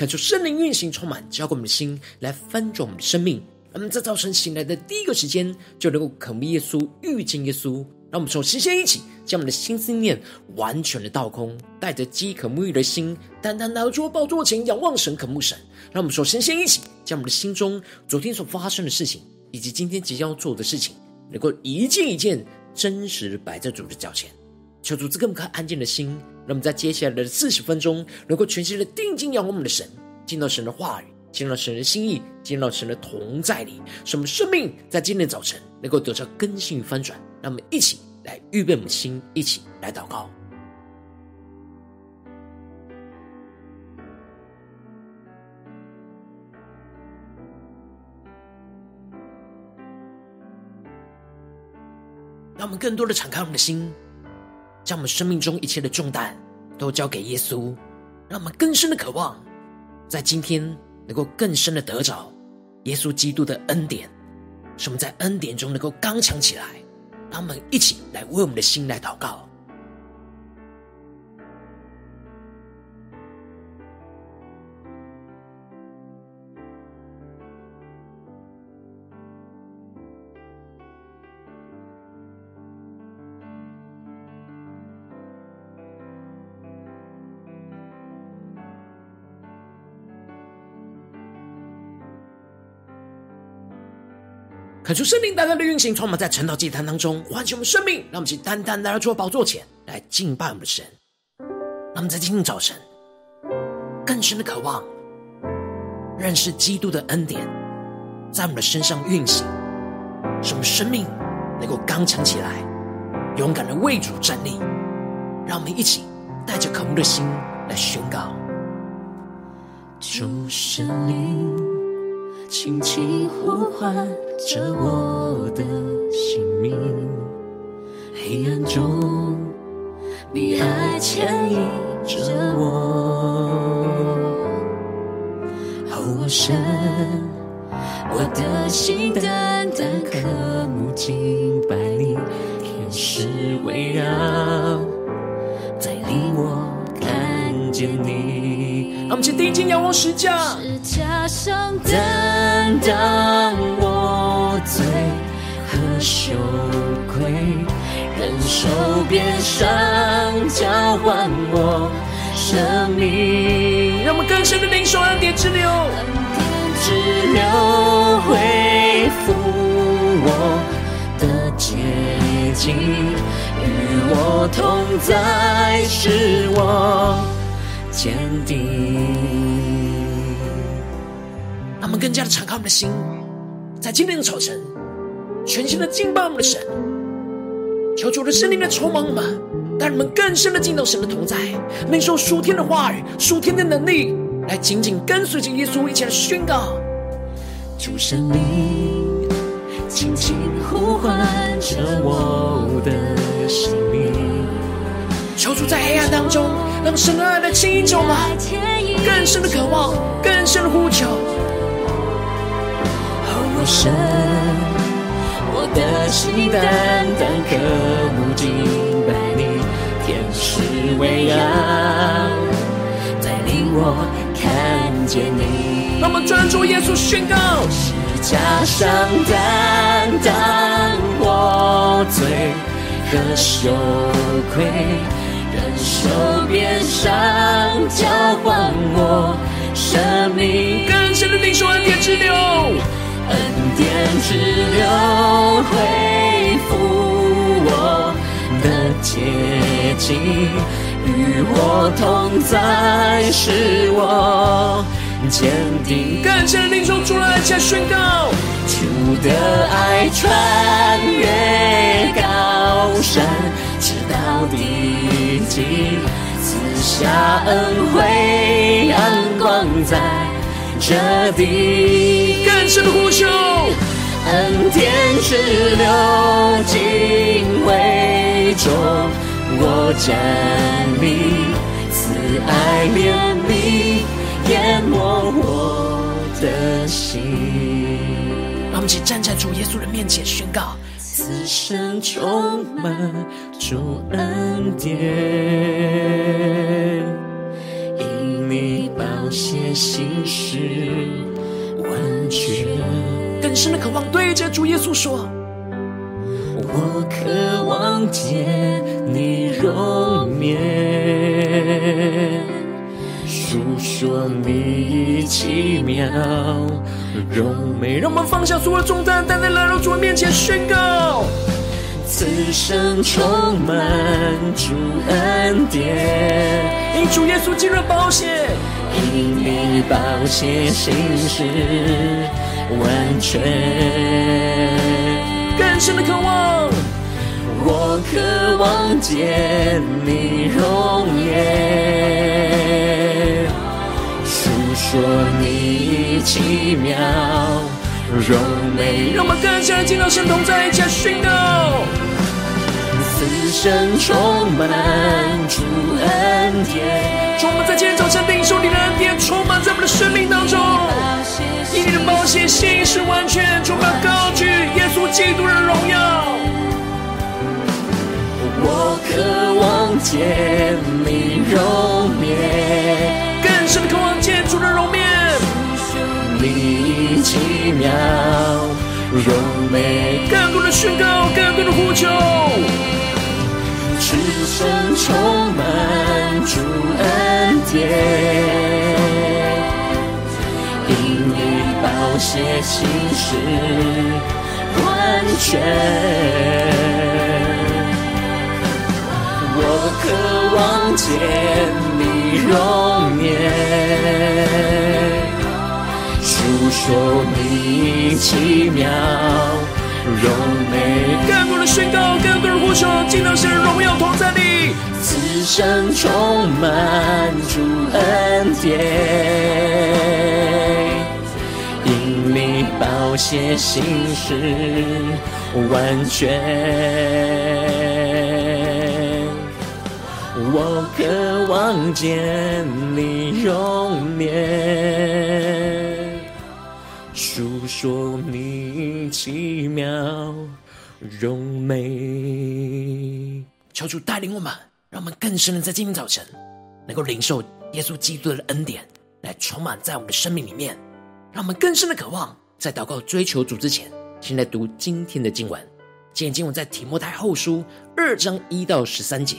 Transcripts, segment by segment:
看出圣灵运行充满，浇灌我们的心，来翻转我们的生命。让我们在早晨醒来的第一个时间，就能够渴慕耶稣、遇见耶稣。让我们从先一起，将我们的心思念完全的倒空，带着饥渴沐浴的心，单单来到主宝座前，仰望神、渴慕神。让我们首先先一起，将我们的心中昨天所发生的事情，以及今天即将要做的事情，能够一件一件真实摆在主的脚前，求主赐给我们颗安静的心。让我们在接下来的四十分钟，能够全心的定睛仰望我们的神，见到神的话语，见到神的心意，见到神的同在里，使我们生命在今天早晨能够得到更新与翻转。让我们一起来预备我们的心，一起来祷告。让我们更多的敞开我们的心，将我们生命中一切的重担都交给耶稣，让我们更深的渴望，在今天能够更深的得着耶稣基督的恩典，使我们在恩典中能够刚强起来。让我们一起来为我们的心来祷告。恳求圣灵单单的运行，充满在晨祷祭坛当中，唤醒我们生命。让我们去单单来到主的宝座前来敬拜我们的神。让我们在今天早晨更深的渴望认识基督的恩典，在我们的身上运行，使我们生命能够刚强起来，勇敢的为主站立。让我们一起带着渴慕的心来宣告：主圣灵。轻轻呼唤着我的姓名，黑暗中，你爱牵引着我。哦，神，我的心单单渴慕敬拜你，天使围绕，带领我见你。让我们先定睛仰望十架，十架上担当我罪和羞愧，忍受鞭伤交换我生命。让我们更深的领受恩典之流，恩典之流恢复我的洁净，与我同在，是我。坚定，让我们更加的敞开我们的心，在今天的早晨，全新的敬拜我们的神，求主的圣灵来充满我们，带我们更深的进到神的同在，领受属天的话语、属天的能力，来紧紧跟随着耶稣一起来宣告。主圣灵轻轻呼唤着我的生命。求主在黑暗当中，让神的爱来牵引着我们，更深的渴望，更深的呼求。哦，神，我的心单单渴慕敬拜你，天使围绕，带领我看见你。让我们专注耶稣宣告：是加上担当我罪和羞愧。手边上，交换我生命。更深的领受恩典之流，恩典之流恢复我的洁净，与我同在，使我坚定。更深的领受主的爱，宣告主的爱穿越高山。直到地极，赐下恩惠，阳光在着地，更深的呼求，恩天之流进会中，我站立，慈爱怜悯淹没我的心。让我们一起站在主耶稣的面前宣告。此生充满主恩典，因你宝血心事完全。更深的渴望对着主耶稣说：我渴望见你容面，述说你奇妙。荣美，让我们放下所有重担，单单来到主面前宣告：此生充满主恩典，因主耶稣基督的宝血，因你宝血行事完全。更深的渴望，我渴望见你容颜。说你奇妙柔美，让我们更加进到神同在，一起宣告。此生充满主恩典，充满在今天早晨领受你的恩典，充满在我们的生命当中。以你的宝血，心是完全，充满高举耶稣基督的荣耀。我渴望见你容颜。妙柔美，更多的宣告，更多的呼求，此生充满主恩典，因你宝血心事完全，我渴望见你容颜，说你奇妙柔美，更多的宣告，更多的呼求，进到神荣耀同在里。此生充满主恩典，因你宝血心事完全。我渴望见你容颜，述说你奇妙柔美。求主带领我们，让我们更深的在今天早晨能够领受耶稣基督的恩典，来充满在我们的生命里面。让我们更深的渴望，在祷告追求主之前，先来读今天的经文。今天经文在提摩太后书二章一到十三节。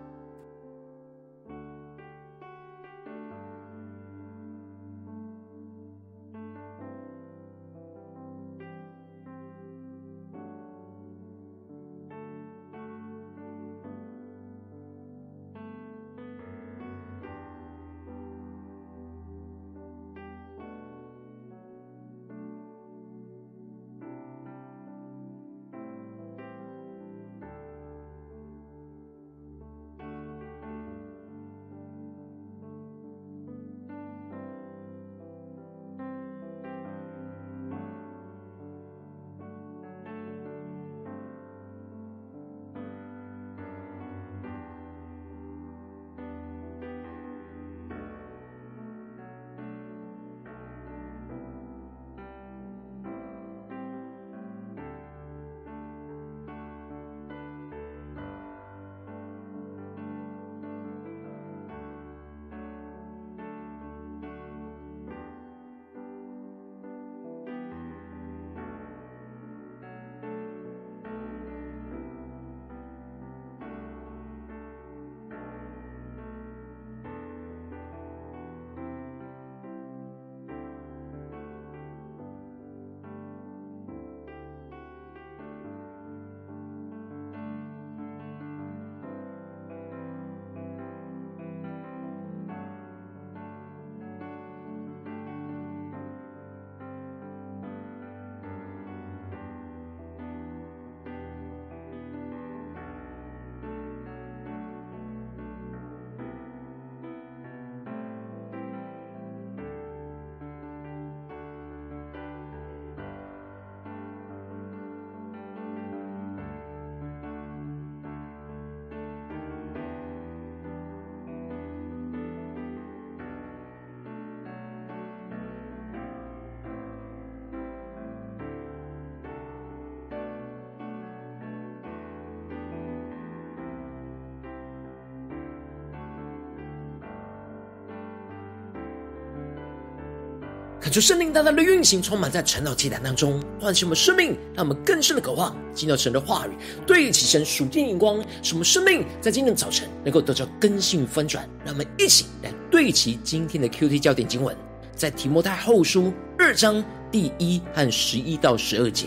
求圣灵大大的运行，充满在晨祷祭坛当中，唤醒我们生命，让我们更深的渴望进到神的话语，对齐神属天眼光，使我们生命在今天早晨能够得到更新翻转。让我们一起来对齐今天的 QT 焦点经文，在提摩太后书二章第一和十一到十二节。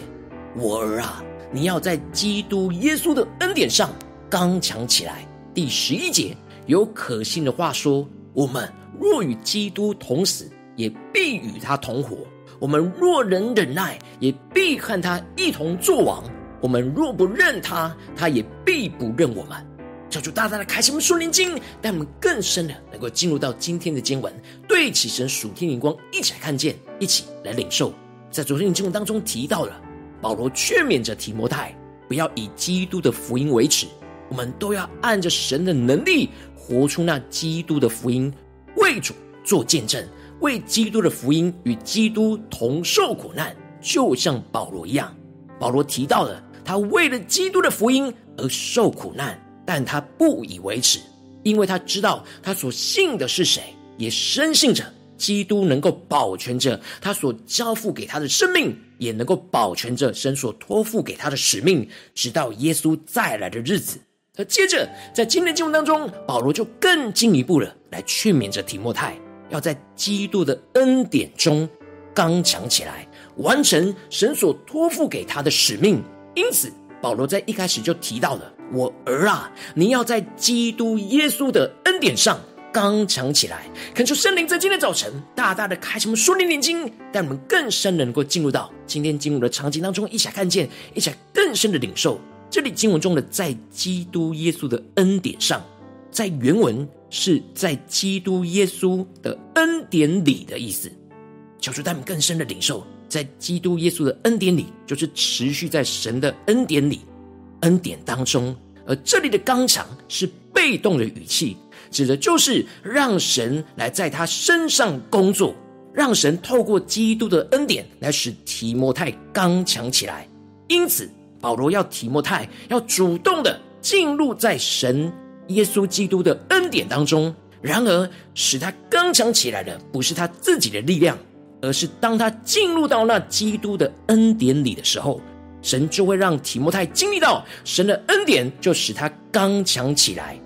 我儿啊，你要在基督耶稣的恩典上刚强起来。第十一节有可信的话说：我们若与基督同死，也必与他同活；我们若能忍耐，也必和他一同作王；我们若不认他，他也必不认我们。求主大大的开启我们属灵经，带我们更深的能够进入到今天的经文，对起神属天灵光，一起来看见，一起来领受。在昨天的经文当中提到了，保罗劝勉着提摩太，不要以基督的福音为耻，我们都要按着神的能力，活出那基督的福音，为主做见证。为基督的福音与基督同受苦难，就像保罗一样。保罗提到了他为了基督的福音而受苦难，但他不以为耻，因为他知道他所信的是谁，也深信着基督能够保全着他所交付给他的生命，也能够保全着神所托付给他的使命，直到耶稣再来的日子。而接着在今天的经文当中，保罗就更进一步了来劝勉着提摩太。要在基督的恩典中刚强起来，完成神所托付给他的使命。因此，保罗在一开始就提到了：“我儿啊，你要在基督耶稣的恩典上刚强起来。”恳求圣灵在今天早晨大大的开启我们属灵眼睛，带我们更深的能够进入到今天经文的场景当中，一起来看见，一起来更深的领受这里经文中的“在基督耶稣的恩典上”。在原文是在基督耶稣的恩典里的意思，求主带我们更深的领受，在基督耶稣的恩典里，就是持续在神的恩典里、恩典当中。而这里的刚强是被动的语气，指的就是让神来在他身上工作，让神透过基督的恩典来使提摩太刚强起来。因此，保罗要提摩太要主动的进入在神。耶稣基督的恩典当中，然而使他刚强起来的，不是他自己的力量，而是当他进入到那基督的恩典里的时候，神就会让提摩太经历到神的恩典，就使他刚强起来。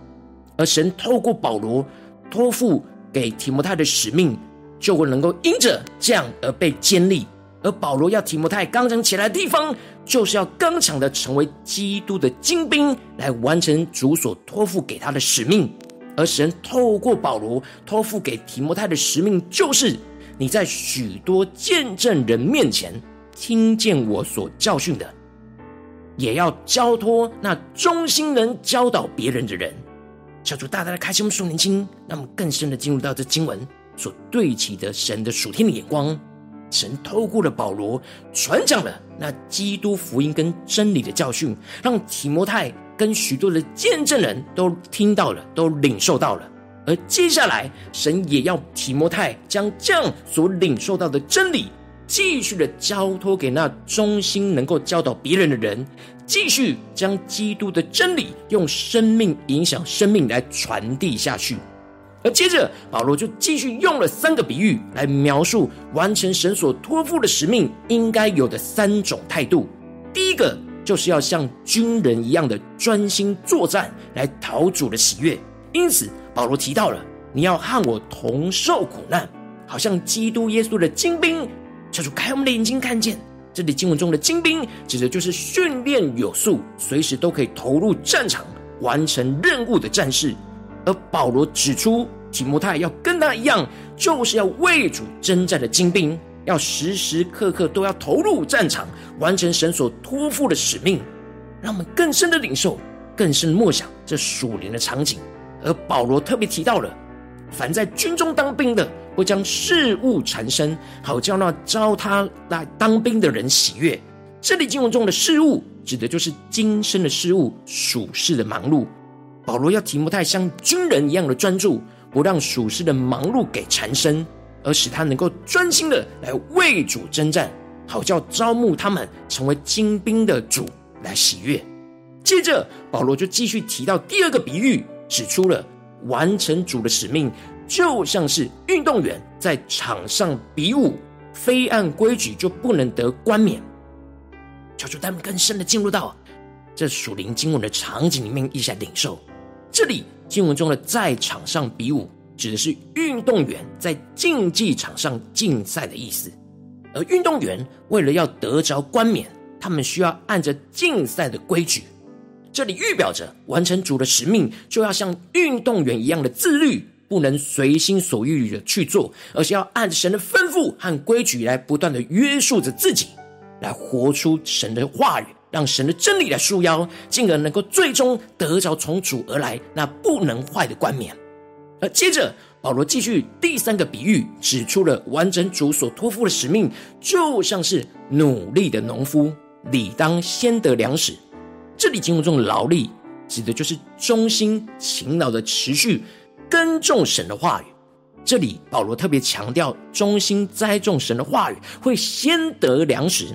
而神透过保罗托付给提摩太的使命，就会能够因着这样而被建立。而保罗要提摩太刚强起来的地方，就是要刚强的成为基督的精兵，来完成主所托付给他的使命。而神透过保罗托付给提摩太的使命，就是你在许多见证人面前听见我所教训的，也要交托那忠心能教导别人的人。小主大大的开心我们属灵眼睛，让我们更深的进入到这经文所对齐的神的属天的眼光。神透过了保罗传讲了那基督福音跟真理的教训，让提摩太跟许多的见证人都听到了，都领受到了。而接下来，神也要提摩太将这样所领受到的真理，继续的交托给那忠心能够教导别人的人，继续将基督的真理用生命影响生命来传递下去。而接着，保罗就继续用了三个比喻来描述完成神所托付的使命应该有的三种态度。第一个就是要像军人一样的专心作战，来讨主的喜悦。因此，保罗提到了你要和我同受苦难，好像基督耶稣的精兵。求主开我们的眼睛，看见这里经文中的精兵，指的就是训练有素、随时都可以投入战场完成任务的战士。而保罗指出，提摩太要跟他一样，就是要为主征战的精兵，要时时刻刻都要投入战场，完成神所托付的使命。让我们更深的领受，更深的默想这属灵的场景。而保罗特别提到了，凡在军中当兵的，会将事务缠身，好叫那招他来当兵的人喜悦。这里经文中的事务，指的就是今生的事务，属世的忙碌。保罗要提摩太像军人一样的专注，不让属世的忙碌给缠身，而使他能够专心的来为主征战，好叫招募他们成为精兵的主来喜悦。接着，保罗就继续提到第二个比喻，指出了完成主的使命，就像是运动员在场上比武，非按规矩就不能得冠冕。求主他们更深的进入到这属灵经文的场景里面，一下领受。这里经文中的在场上比武，指的是运动员在竞技场上竞赛的意思。而运动员为了要得着冠冕，他们需要按着竞赛的规矩。这里预表着完成主的使命，就要像运动员一样的自律，不能随心所欲的去做，而是要按神的吩咐和规矩来不断的约束着自己，来活出神的话语，让神的真理来束腰，进而能够最终得着从主而来那不能坏的冠冕。而接着。保罗继续第三个比喻，指出了完成主所托付的使命，就像是努力的农夫，理当先得粮食。这里经文中的劳力，指的就是忠心勤劳的持续耕种神的话语。这里保罗特别强调，忠心栽种神的话语，会先得粮食，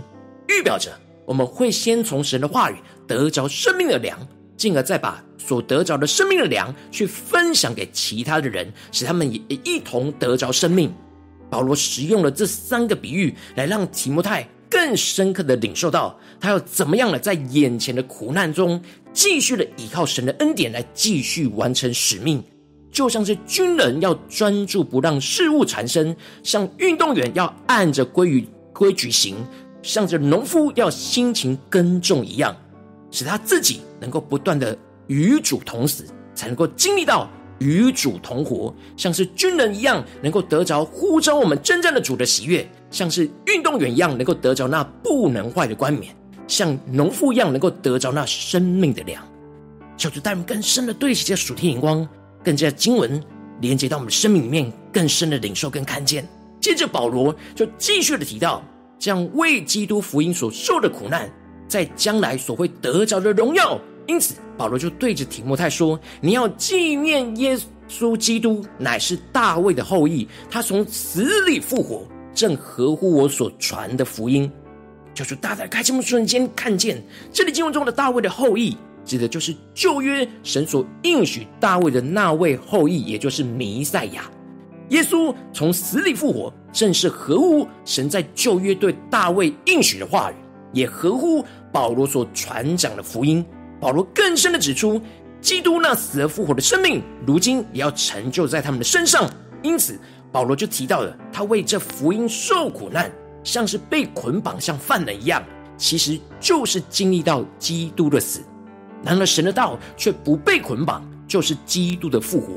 预表着我们会先从神的话语得着生命的粮。进而再把所得着的生命的粮去分享给其他的人，使他们也一同得着生命。保罗使用了这三个比喻，来让提摩太更深刻的领受到，他要怎么样的在眼前的苦难中，继续的依靠神的恩典来继续完成使命。就像是军人要专注不让事物产生，像运动员要按着规矩规矩行，像这农夫要辛勤耕种一样。使他自己能够不断的与主同死，才能够经历到与主同活，像是军人一样，能够得着呼召我们征战的主的喜悦；像是运动员一样，能够得着那不能坏的冠冕；像农夫一样，能够得着那生命的粮。求主带我们更深的对齐这属天眼光，更加经文连接到我们的生命里面，更深的领受跟看见。接着保罗就继续的提到，这样为基督福音所受的苦难。在将来所会得着的荣耀，因此保罗就对着提摩太说：“你要纪念耶稣基督乃是大卫的后裔，他从死里复活，正合乎我所传的福音。”就是大家开这么瞬间看见这里经文中的大卫的后裔，指的就是旧约神所应许大卫的那位后裔，也就是弥赛亚。耶稣从死里复活，正是合乎神在旧约对大卫应许的话语，也合乎。保罗所传讲的福音，保罗更深的指出，基督那死而复活的生命，如今也要成就在他们的身上。因此，保罗就提到了他为这福音受苦难，像是被捆绑，像犯人一样，其实就是经历到基督的死。然而，神的道却不被捆绑，就是基督的复活。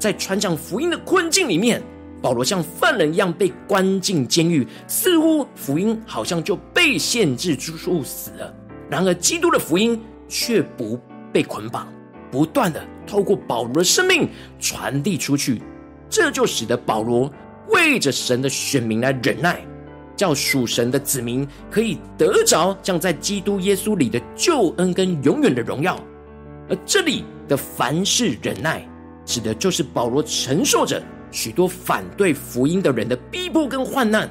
在传讲福音的困境里面。保罗像犯人一样被关进监狱，似乎福音好像就被限制住死了。然而，基督的福音却不被捆绑，不断的透过保罗的生命传递出去。这就使得保罗为着神的选民来忍耐，叫属神的子民可以得着将在基督耶稣里的救恩跟永远的荣耀。而这里的凡事忍耐，指的就是保罗承受着。许多反对福音的人的逼迫跟患难，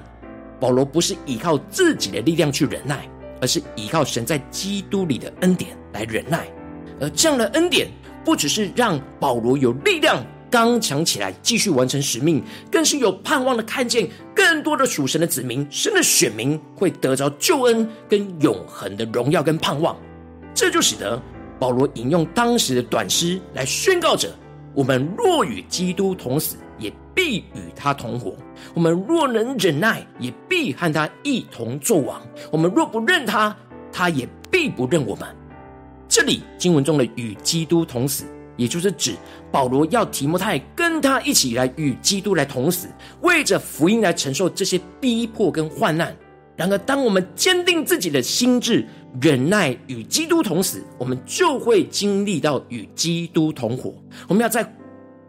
保罗不是依靠自己的力量去忍耐，而是依靠神在基督里的恩典来忍耐。而这样的恩典，不只是让保罗有力量刚强起来继续完成使命，更是有盼望的看见更多的属神的子民、神的选民会得着救恩跟永恒的荣耀跟盼望。这就使得保罗引用当时的短诗来宣告着：我们若与基督同死。也必与他同活。我们若能忍耐，也必和他一同作王。我们若不认他，他也必不认我们。这里经文中的与基督同死，也就是指保罗要提摩太跟他一起来与基督来同死，为着福音来承受这些逼迫跟患难。然而，当我们坚定自己的心志，忍耐与基督同死，我们就会经历到与基督同活。我们要在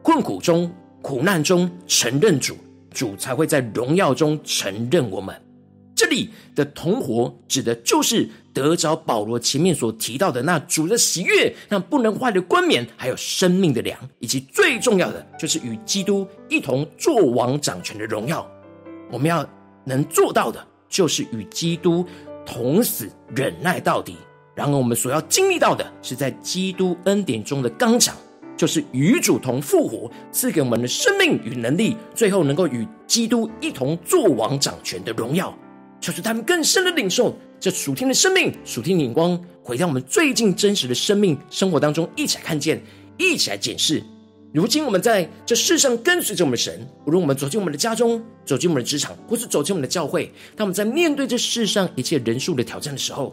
困苦中。苦难中承认主，主才会在荣耀中承认我们。这里的同活，指的就是得着保罗前面所提到的那主的喜悦，那不能坏的冠冕，还有生命的粮，以及最重要的，就是与基督一同作王掌权的荣耀。我们要能做到的，就是与基督同死，忍耐到底。然而，我们所要经历到的，是在基督恩典中的刚强。就是与主同复活，赐给我们的生命与能力，最后能够与基督一同作王掌权的荣耀。求主他们更深的领受这属天的生命、属天的眼光，回到我们最近真实的生命生活当中，一起来看见，一起来检视。如今我们在这世上跟随着我们的神，无论我们走进我们的家中，走进我们的职场，或是走进我们的教会，当我们在面对这世上一切人数的挑战的时候，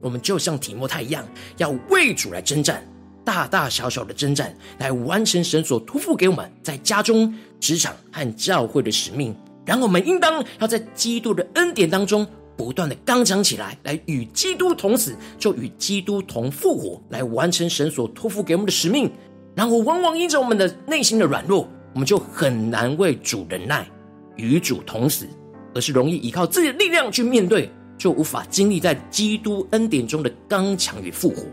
我们就像提摩太一样，要为主来征战，大大小小的征战，来完成神所托付给我们在家中、职场和教会的使命。然后我们应当要在基督的恩典当中不断的刚强起来，来与基督同死，就与基督同复活，来完成神所托付给我们的使命。然后，往往因着我们的内心的软弱，我们就很难为主忍耐，与主同死，而是容易依靠自己的力量去面对，就无法经历在基督恩典中的刚强与复活。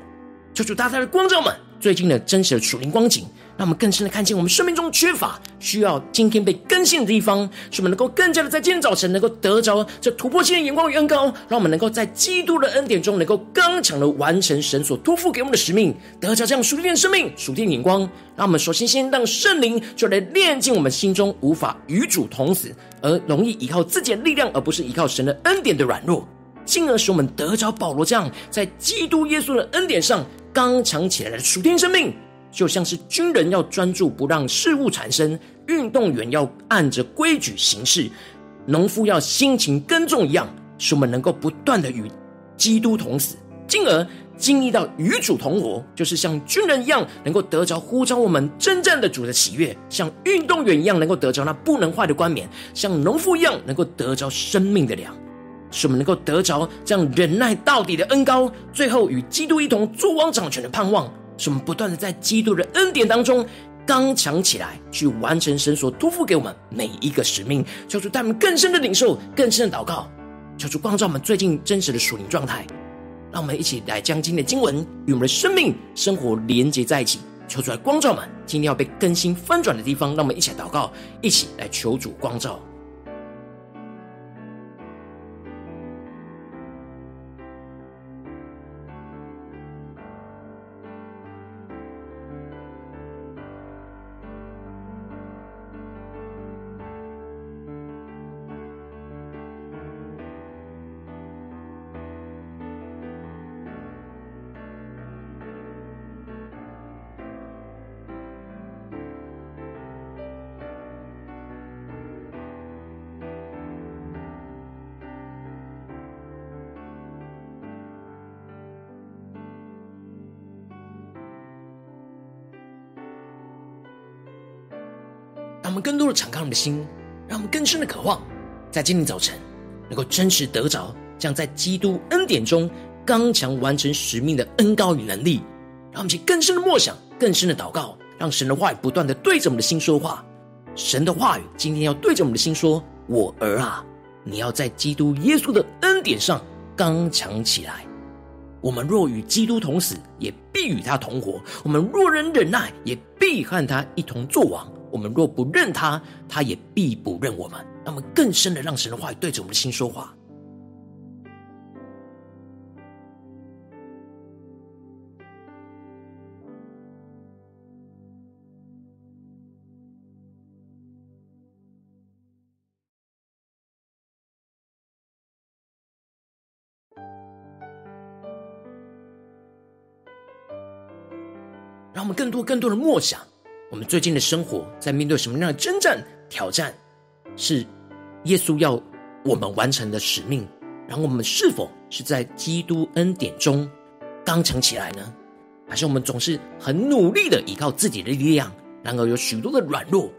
求主大大的光照们最近的真实的属灵光景。让我们更深的看见我们生命中缺乏、需要今天被更新的地方，使我们能够更加的在今天早晨能够得着这突破性的眼光与恩膏，让我们能够在基督的恩典中能够刚强的完成神所托付给我们的使命，得着这样属天的生命、属天的眼光。让我们首先先让圣灵就来炼净我们心中无法与主同死，而容易依靠自己的力量，而不是依靠神的恩典的软弱，进而使我们得着保罗这样在基督耶稣的恩典上刚强起来的属天生命。就像是军人要专注不让事物产生，运动员要按着规矩行事，农夫要辛勤耕种一样，使我们能够不断的与基督同死，进而经历到与主同活，就是像军人一样，能够得着呼召我们征战的主的喜悦；像运动员一样，能够得着那不能坏的冠冕；像农夫一样，能够得着生命的粮，使我们能够得着这样忍耐到底的恩膏，最后与基督一同作王掌权的盼望。使我们不断的在基督的恩典当中刚强起来，去完成神所托付给我们每一个使命。求主带我们更深的领受，更深的祷告，求主光照我们最近真实的属灵状态。让我们一起来将今天的经文与我们的生命生活连接在一起。求主来光照我们今天要被更新翻转的地方。让我们一起来祷告，一起来求主光照。的敞开我们的心，让我们更深的渴望，在今天早晨能够真实得着，将在基督恩典中刚强完成使命的恩膏与能力。让我们去更深的默想，更深的祷告，让神的话语不断的对着我们的心说话。神的话语今天要对着我们的心说：“我儿啊，你要在基督耶稣的恩典上刚强起来。我们若与基督同死，也必与他同活；我们若能忍耐，也必和他一同作王。”我们若不认他，他也必不认我们。那么更深的让神的话语对着我们的心说话。让我们更多更多的默想。我们最近的生活在面对什么样的征战挑战？是耶稣要我们完成的使命，然后我们是否是在基督恩典中刚强起来呢？还是我们总是很努力的依靠自己的力量，然而有许多的软弱，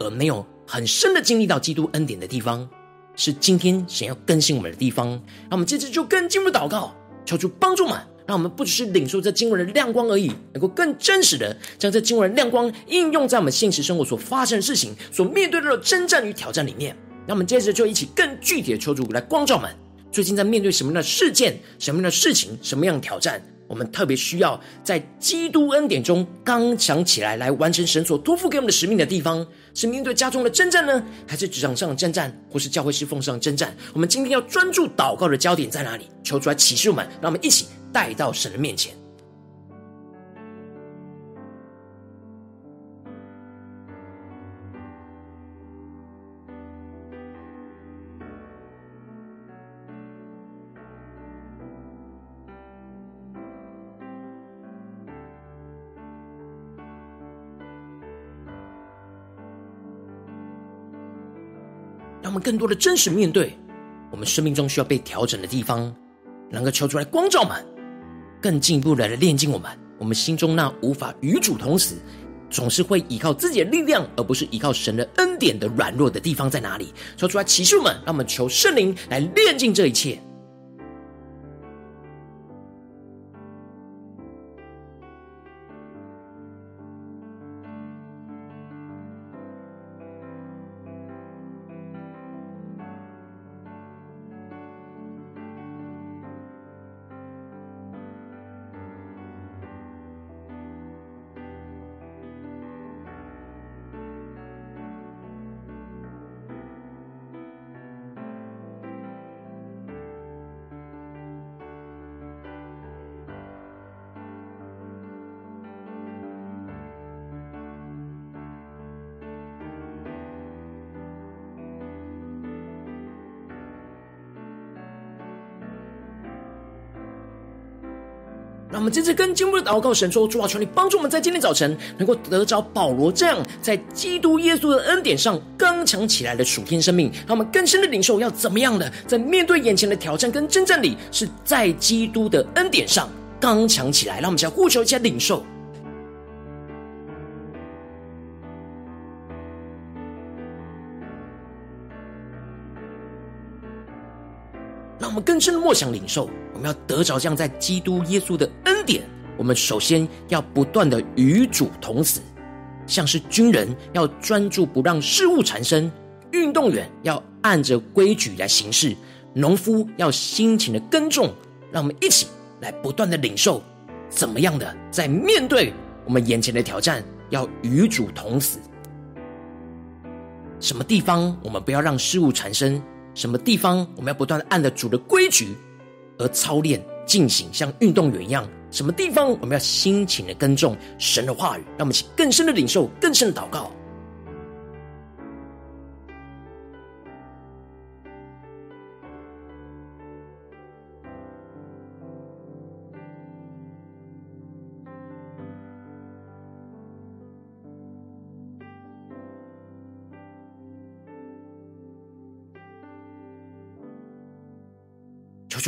而没有很深的经历到基督恩典的地方？是今天想要更新我们的地方。那我们接着就更进入祷告，求主帮助们。让我们不只是领受这经文的亮光而已，能够更真实的将这经文的亮光应用在我们现实生活所发生的事情、所面对的征战与挑战里面。那我们接着就一起更具体的求主来光照们，最近在面对什么样的事件、什么样的事情、什么样的挑战，我们特别需要在基督恩典中刚强起来，来完成神所托付给我们的使命的地方，是面对家中的征战呢，还是职场上的征战，或是教会侍奉上的征战？我们今天要专注祷告的焦点在哪里？求主来启示我们，让我们一起。带到神的面前。让我们更多的真实面对我们生命中需要被调整的地方能够求出来光照满更进一步的来炼净我们。我们心中那无法与主同死，总是会依靠自己的力量，而不是依靠神的恩典的软弱的地方在哪里？说出来启示我们，让我们求圣灵来炼净这一切。我们这次跟进步的祷告，神说：主啊，求你帮助我们在今天早晨能够得着保罗这样在基督耶稣的恩典上刚强起来的属天生命。让我们更深的领受要怎么样的，在面对眼前的挑战跟征战里，是在基督的恩典上刚强起来。让我们先呼求一下领受。们更深的默想领受。我们要得着这样在基督耶稣的恩典，我们首先要不断的与主同死，像是军人要专注不让事物产生，运动员要按着规矩来行事，农夫要辛勤的耕种。让我们一起来不断的领受，怎么样的在面对我们眼前的挑战，要与主同死。什么地方我们不要让事物产生？什么地方我们要不断的按着主的规矩？而操练进行，像运动员一样，什么地方我们要辛勤的耕种神的话语，让我们去更深的领受，更深的祷告。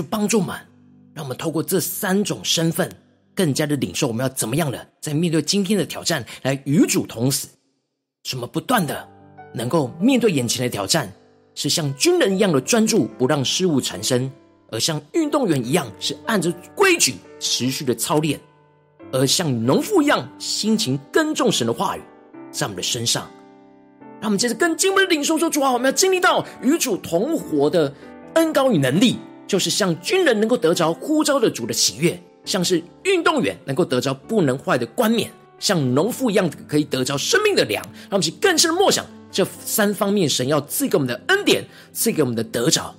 帮助们，让我们透过这三种身份，更加的领受我们要怎么样的在面对今天的挑战，来与主同死。什么不断的能够面对眼前的挑战，是像军人一样的专注，不让失误产生；而像运动员一样，是按着规矩持续的操练；而像农夫一样，辛勤耕种神的话语在我们的身上。让我们接着跟经文的领受说：主啊，我们要经历到与主同活的恩膏与能力。就是像军人能够得着呼召的主的喜悦，像是运动员能够得着不能坏的冠冕，像农夫一样可以得着生命的粮。让我们去更深的默想这三方面，神要赐给我们的恩典，赐给我们的得着。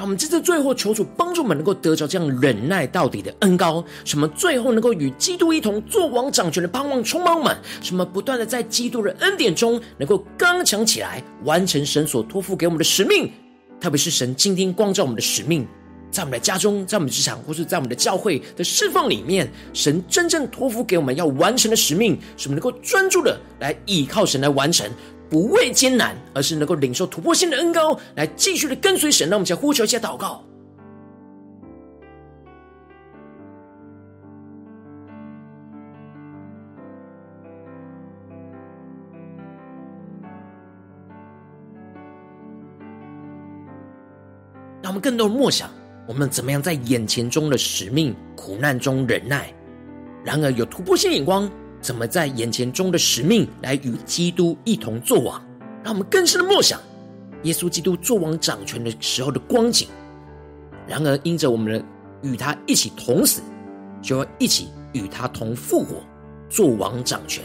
让我们在这最后求主帮助我们，能够得着这样忍耐到底的恩膏。什么最后能够与基督一同作王掌权的盼望充满我们？什么不断的在基督的恩典中能够刚强起来，完成神所托付给我们的使命。特别是神今天光照我们的使命，在我们的家中，在我们职场，或是在我们的教会的释放里面，神真正托付给我们要完成的使命，什么能够专注的来依靠神来完成。不畏艰难，而是能够领受突破性的恩膏，来继续的跟随神。让我们先呼求一下祷告，让我们更多的默想，我们怎么样在眼前中的使命苦难中忍耐，然而有突破性眼光。怎么在眼前中的使命来与基督一同作王？让我们更深的默想耶稣基督作王掌权的时候的光景，然而因着我们与他一起同死，就要一起与他同复活，作王掌权。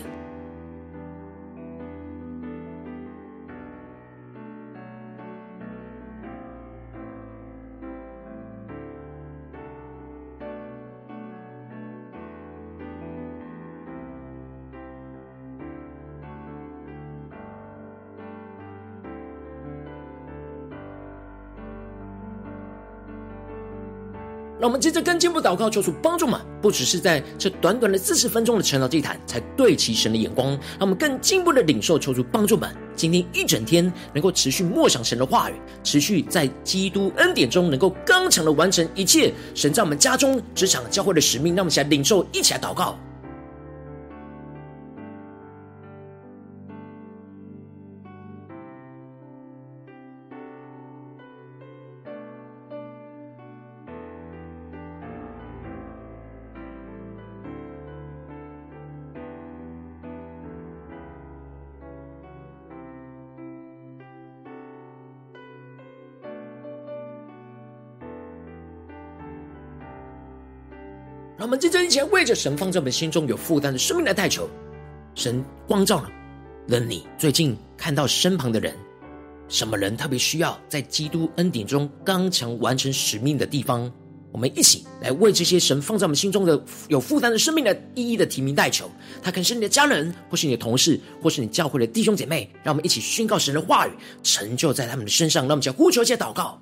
接着更进一步祷告，求主帮助们，不只是在这短短的四十分钟的晨祷地毯，才对齐神的眼光，让我们更进一步的领受，求主帮助们，今天一整天能够持续默想神的话语，持续在基督恩典中，能够刚强的完成一切神在我们家中、职场、教会的使命。让我们一起来领受，一起来祷告。们接着一起来为着神放在我们心中有负担的生命来代求，神光照了了你。最近看到身旁的人，什么人特别需要在基督恩典中刚强完成使命的地方？我们一起来为这些神放在我们心中的有负担的生命来一一的提名代求。他可能是你的家人，或是你的同事，或是你教会的弟兄姐妹。让我们一起宣告神的话语，成就在他们的身上。让我们一起呼求，一起祷告。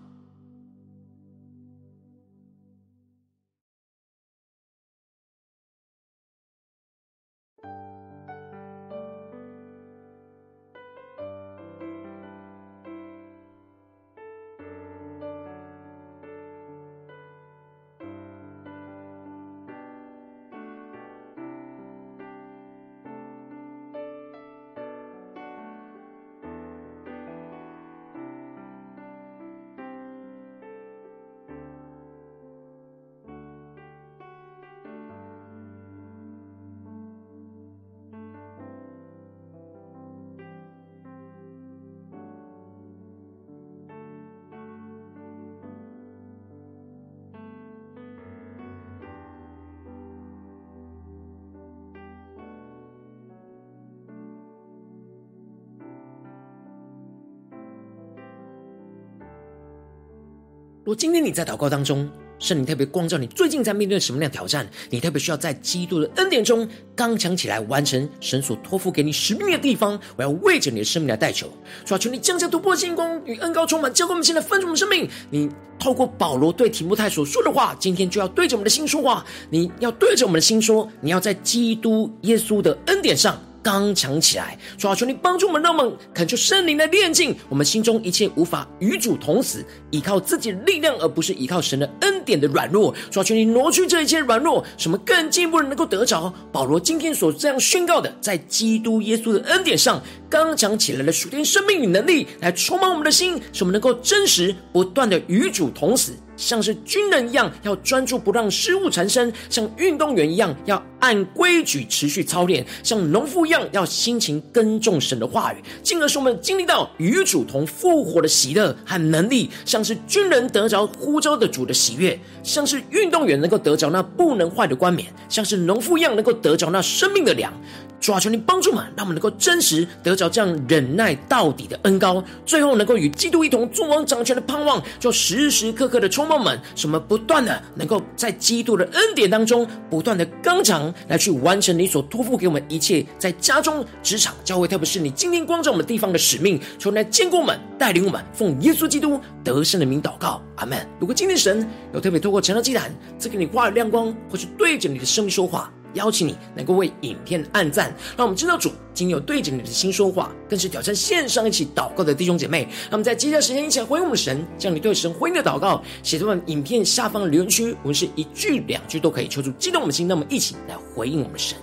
今天你在祷告当中，圣灵特别光照你，最近在面对什么样的挑战？你特别需要在基督的恩典中刚强起来，完成神所托付给你使命的地方。我要为着你的生命来代求，主啊，求你降下突破的光与恩膏充满，教灌我们现在丰盛的生命。你透过保罗对提摩太所说的话，今天就要对着我们的心说话。你要对着我们的心说，你要在基督耶稣的恩典上。刚强起来，主啊，求你帮助我们，让我们恳求圣灵的炼净我们心中一切无法与主同死、依靠自己的力量而不是依靠神的恩典的软弱。主啊，求你挪去这一切软弱，使我们更进一步的能够得着保罗今天所这样宣告的，在基督耶稣的恩典上刚强起来的属天生命与能力，来充满我们的心，使我们能够真实不断的与主同死。像是军人一样，要专注不让失误产生；像运动员一样，要按规矩持续操练；像农夫一样，要辛勤耕种神的话语，进而使我们经历到与主同复活的喜乐和能力；像是军人得着呼召的主的喜悦；像是运动员能够得着那不能坏的冠冕；像是农夫一样能够得着那生命的粮。主啊，求你帮助我们，让我们能够真实得着这样忍耐到底的恩膏，最后能够与基督一同作王掌权的盼望，就时时刻刻的充满们，什么不断的能够在基督的恩典当中，不断的刚强来去完成你所托付给我们一切在家中、职场、教会，特别是你今天光照我们地方的使命，求你来坚固我们，带领我们，奉耶稣基督得胜的名祷告，阿门。如果今天神有特别透过晨祷祭坛赐给你话语亮光，或是对着你的生命说话。邀请你能够为影片按赞，让我们知道主今有对着你的心说话，更是挑战线上一起祷告的弟兄姐妹。那么在接下来时间一起来回应我们神，将你对神回应的祷告写在我们影片下方的留言区，我们是一句两句都可以，求助激动我们的心，那么一起来回应我们神。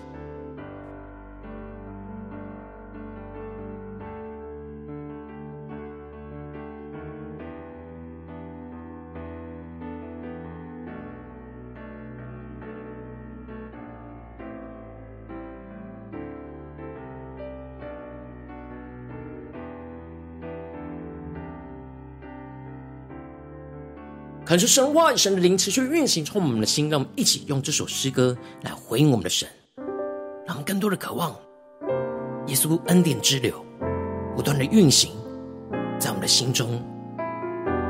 恳求神话语、神的灵持续运行，充满我们的心。让我们一起用这首诗歌来回应我们的神，让我们更多的渴望耶稣恩典之流不断的运行在我们的心中，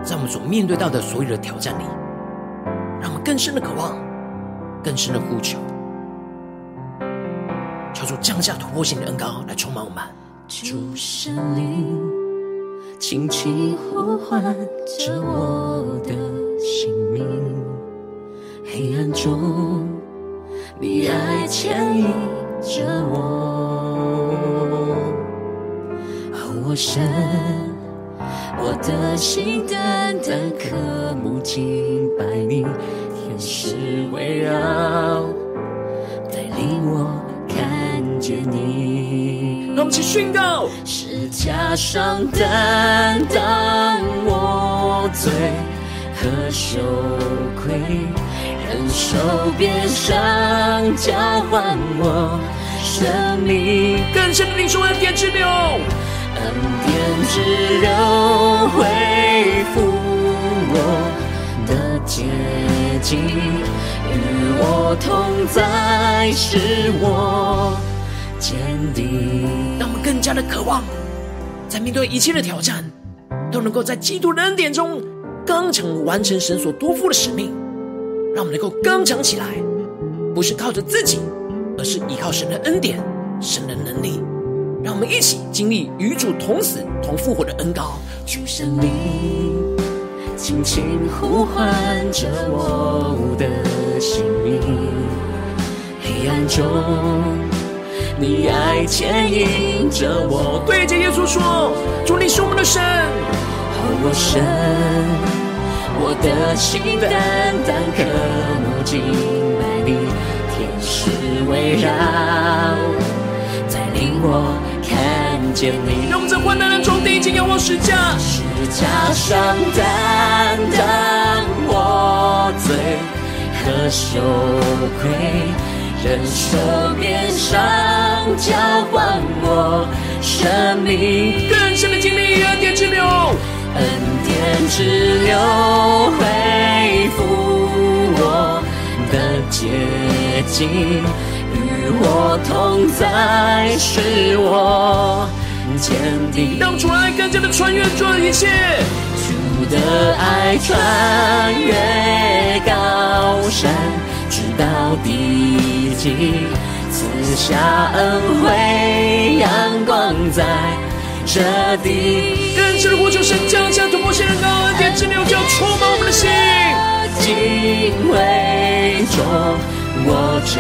在我们所面对到的所有的挑战里，让我们更深的渴望，更深的呼求，求主降下突破性的恩膏来充满我们。主神灵，轻轻呼唤着我的。姓名，黑暗中，你爱牵引着我。哦，我神，我的心单单渴慕敬拜你，天使围绕，带领我看见你。让我们一起宣告：是加上担当我罪。和羞愧，忍受鞭伤，交换我生命。更深的领受恩典之流，恩典之流恢复我的洁净，与我同在，使我坚定。让我们更加的渴望，在面对一切的挑战，都能够在基督的恩典中。刚强完成神所托付的使命，让我们能够刚强起来，不是靠着自己，而是依靠神的恩典、神的能力。让我们一起经历与主同死、同复活的恩膏。主圣灵，轻轻呼唤着我的姓名，黑暗中，你爱牵引着我。对着耶稣说：“主，你是我们的神。”我神，我的心单单渴慕敬拜你，天使围绕，带领我看见你。让我们在患难中定睛仰望十架，十架上担当我罪和羞愧，忍受鞭伤，交换我生命。更深的经历恩典之流。恩典之流恢复我的洁净，与我同在，是我坚定。让主爱更加的穿越这一切，主的爱穿越高山，直到地极，赐下恩惠，阳光在。这地更深的呼求，神降下突破性的恩典之流，就要充满我们的心。敬畏中，我站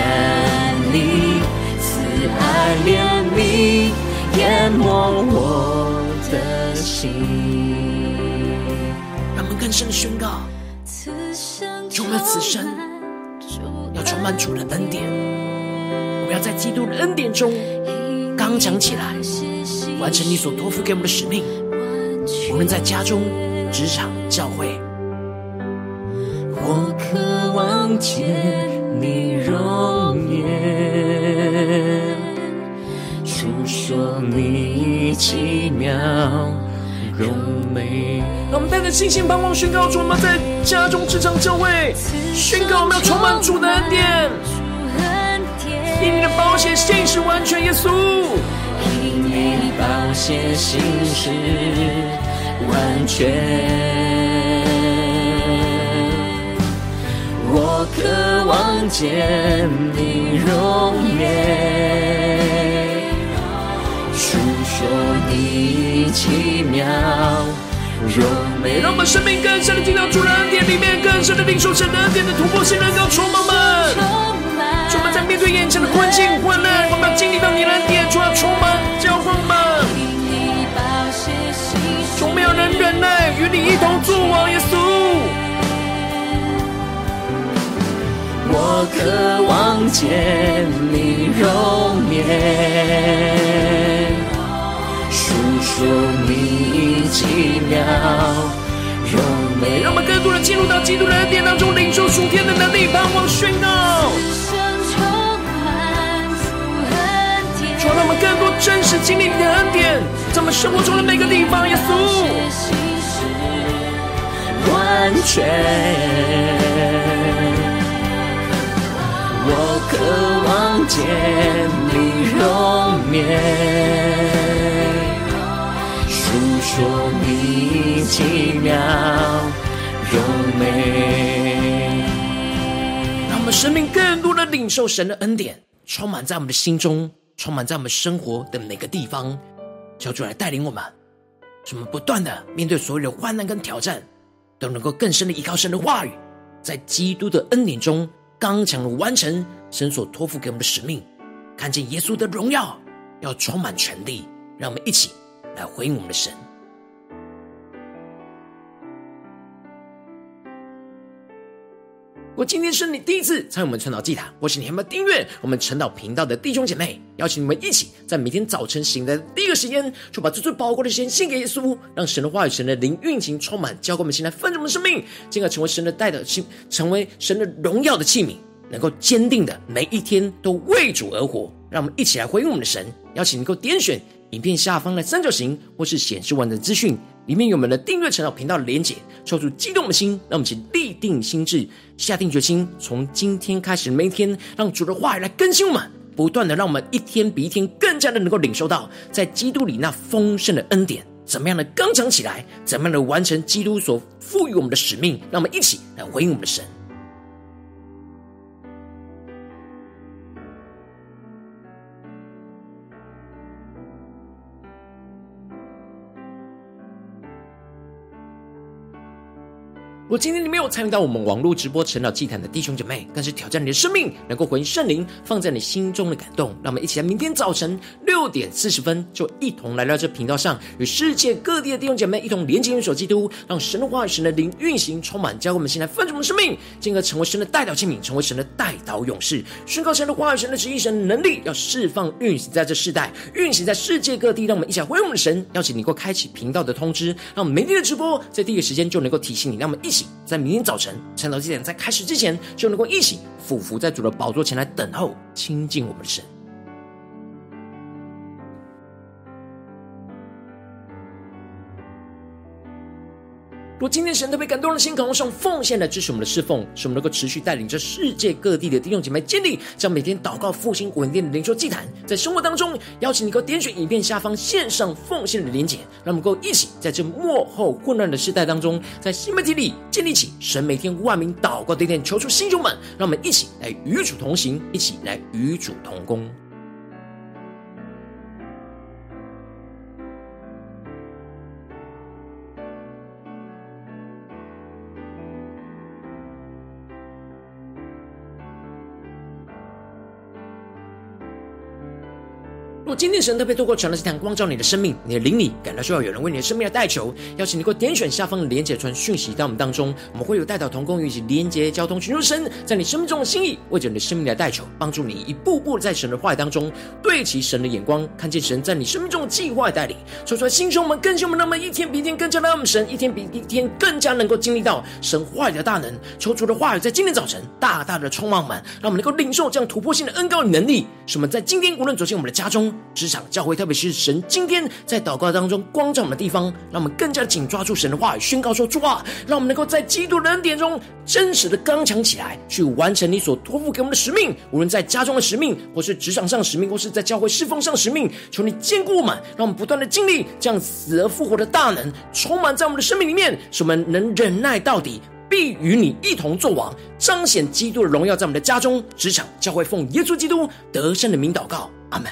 立，慈爱怜悯淹没我的心。让我们更深的宣告：除了此生，要充满主的恩典。我们要在基督的恩典中刚强起来。完成你所托付给我们的使命，无论在家中、职场、教会，我渴望见你容颜，述说你奇妙荣美。让我们带着信心盼望宣告，主我们在家中、职场、教会宣告，我们要充满主的恩典，因你的宝血信实完全，耶稣。宝血心事完全，我渴望见你容颜，诉说你奇妙。让我们生命更深的进到主的恩典里面，更深的领受神的恩典的突破性能够充满们，在面对眼前的困境患难，我们要经历到你的恩典，主要充忍耐，与你一同作王，耶稣。我渴望见你容颜，诉说你奇妙荣美。让我们更多人进入到基督的恩典当中，领受属天的能力，盼望宣告。更多真实经历你的恩典，在我们生活中的每个地方，耶稣。完全。我渴望见你容颜，述说你奇妙荣美。让我们生命更多的领受神的恩典，充满在我们的心中，充满在我们生活的每个地方。求主来带领我们，使我们不断的面对所有的患难跟挑战，都能够更深的依靠神的话语，在基督的恩典中刚强的完成神所托付给我们的使命，看见耶稣的荣耀，要充满全力。让我们一起来回应我们的神。如果今天是你第一次参与我们晨祷祭坛，或是你还没有订阅我们晨祷频道的弟兄姐妹，邀请你们一起在每天早晨醒来的第一个时间，就把这最宝贵的时间献给耶稣，让神的话语、神的灵运行充满，浇灌我们现在丰盛的生命，进而成为神的代表器，成为神的荣耀的器皿，能够坚定的每一天都为主而活。让我们一起来回应我们的神，邀请你能够点选影片下方的三角形，或是显示完整资讯。里面有我们的订阅晨祷频道的连结，抽出激动的心，让我们一起立定心志，下定决心，从今天开始每一天，让主的话语来更新我们，不断的让我们一天比一天更加的能够领受到在基督里那丰盛的恩典，怎么样的刚强起来，怎么样的完成基督所赋予我们的使命，让我们一起来回应我们的神。如果今天你没有参与到我们网络直播晨祷祭坛的弟兄姐妹，更是挑战你的生命，能够回应圣灵放在你心中的感动。让我们一起来，明天早晨六点四十分，就一同来到这频道上，与世界各地的弟兄姐妹一同连接、元首基督，让神的话语、神的灵运行充满，教会我们现在丰盛的生命，进而成为神的代表器皿，成为神的代祷勇士，宣告神的话语、神的旨意、神的能力，要释放运行在这世代，运行在世界各地。让我们一起来回应我们的神，邀请你能够开启频道的通知，让我们每天的直播在第一个时间就能够提醒你。让我们一起。在明天早晨晨祷祭典在开始之前，就能够一起俯伏在主的宝座前来等候亲近我们的神。如今天神特别感动的心，渴望用奉献来支持我们的侍奉，使我们能够持续带领着世界各地的弟兄姐妹建立，将每天祷告复兴稳定的灵修祭坛，在生活当中邀请你，够点选影片下方线上奉献的连结，让我们能够一起在这幕后混乱的时代当中，在新媒体里建立起神每天万名祷告的殿，求出弟兄们，让我们一起来与主同行，一起来与主同工。今天神特别透过传道祭坛光照你的生命，你的灵里感到需要有人为你的生命来代求，邀请你能够点选下方的连结传讯息到我们当中，我们会有代祷同工以及连结交通，寻求神在你生命中的心意，为着你的生命来代求，帮助你一步步在神的话语当中对齐神的眼光，看见神在你生命中的计划带领，说出来心胸我们更新我们，那么一天比一天更加的让我们神一天比一天更加能够经历到神话语的大能，求主的话语在今天早晨大大的充满满，让我们能够领受这样突破性的恩膏与能力，使我们在今天无论走进我们的家中。职场教会，特别是神今天在祷告当中光照我们的地方，让我们更加紧抓住神的话语，宣告说：主啊，让我们能够在基督的恩典中真实的刚强起来，去完成你所托付给我们的使命。无论在家中的使命，或是职场上的使命，或是在教会侍奉上的使命，求你坚固我们，让我们不断的经历这样死而复活的大能，充满在我们的生命里面，使我们能忍耐到底，必与你一同作王，彰显基督的荣耀在我们的家中、职场、教会，奉耶稣基督得胜的名祷告，阿门。